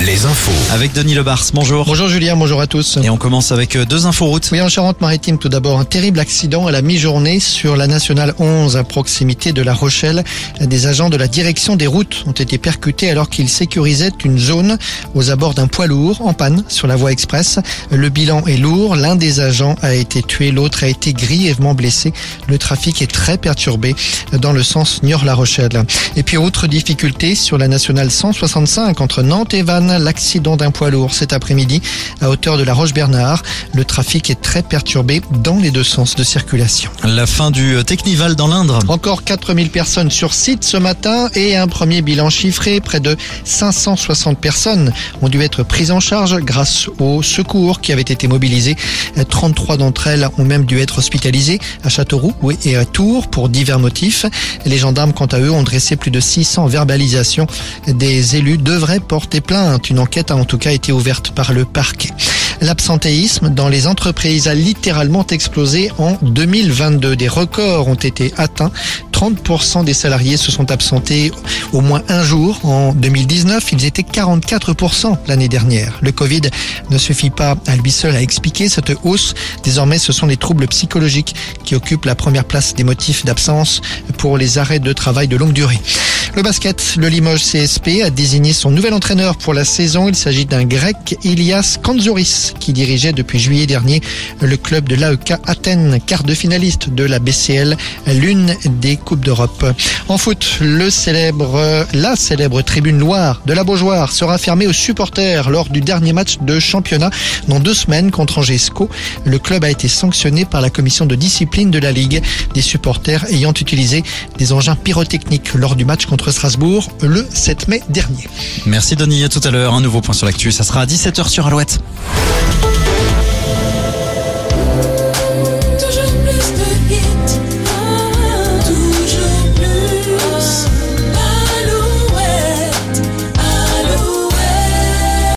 Les infos. Avec Denis Lebars, bonjour. Bonjour Julien, bonjour à tous. Et on commence avec euh, deux infos routes. Oui, en Charente-Maritime, tout d'abord, un terrible accident à la mi-journée sur la nationale 11 à proximité de La Rochelle. Des agents de la direction des routes ont été percutés alors qu'ils sécurisaient une zone aux abords d'un poids lourd en panne sur la voie express. Le bilan est lourd. L'un des agents a été tué, l'autre a été grièvement blessé. Le trafic est très perturbé dans le sens Niort-La Rochelle. Et puis, autre difficulté sur la nationale 165 entre Nantes et L'accident d'un poids lourd cet après-midi à hauteur de la Roche-Bernard. Le trafic est très perturbé dans les deux sens de circulation. La fin du euh, Technival dans l'Indre. Encore 4000 personnes sur site ce matin et un premier bilan chiffré. Près de 560 personnes ont dû être prises en charge grâce aux secours qui avaient été mobilisés. 33 d'entre elles ont même dû être hospitalisées à Châteauroux et à Tours pour divers motifs. Les gendarmes, quant à eux, ont dressé plus de 600 verbalisations. Des élus devraient porter plainte. Une enquête a en tout cas été ouverte par le parquet. L'absentéisme dans les entreprises a littéralement explosé en 2022. Des records ont été atteints. 30% des salariés se sont absentés au moins un jour. En 2019, ils étaient 44% l'année dernière. Le Covid ne suffit pas à lui seul à expliquer cette hausse. Désormais, ce sont les troubles psychologiques qui occupent la première place des motifs d'absence pour les arrêts de travail de longue durée. Le basket, le Limoges CSP a désigné son nouvel entraîneur pour la saison. Il s'agit d'un grec, Ilias Kanzouris, qui dirigeait depuis juillet dernier le club de l'AEK Athènes, quart de finaliste de la BCL, l'une des Coupes d'Europe. En foot, le célèbre, la célèbre tribune Loire de la Beaujoire sera fermée aux supporters lors du dernier match de championnat dans deux semaines contre Angesco. Le club a été sanctionné par la commission de discipline de la Ligue, des supporters ayant utilisé des engins pyrotechniques lors du match Strasbourg le 7 mai dernier. Merci Denis, à tout à l'heure. Un nouveau point sur l'actu, ça sera à 17h sur Alouette.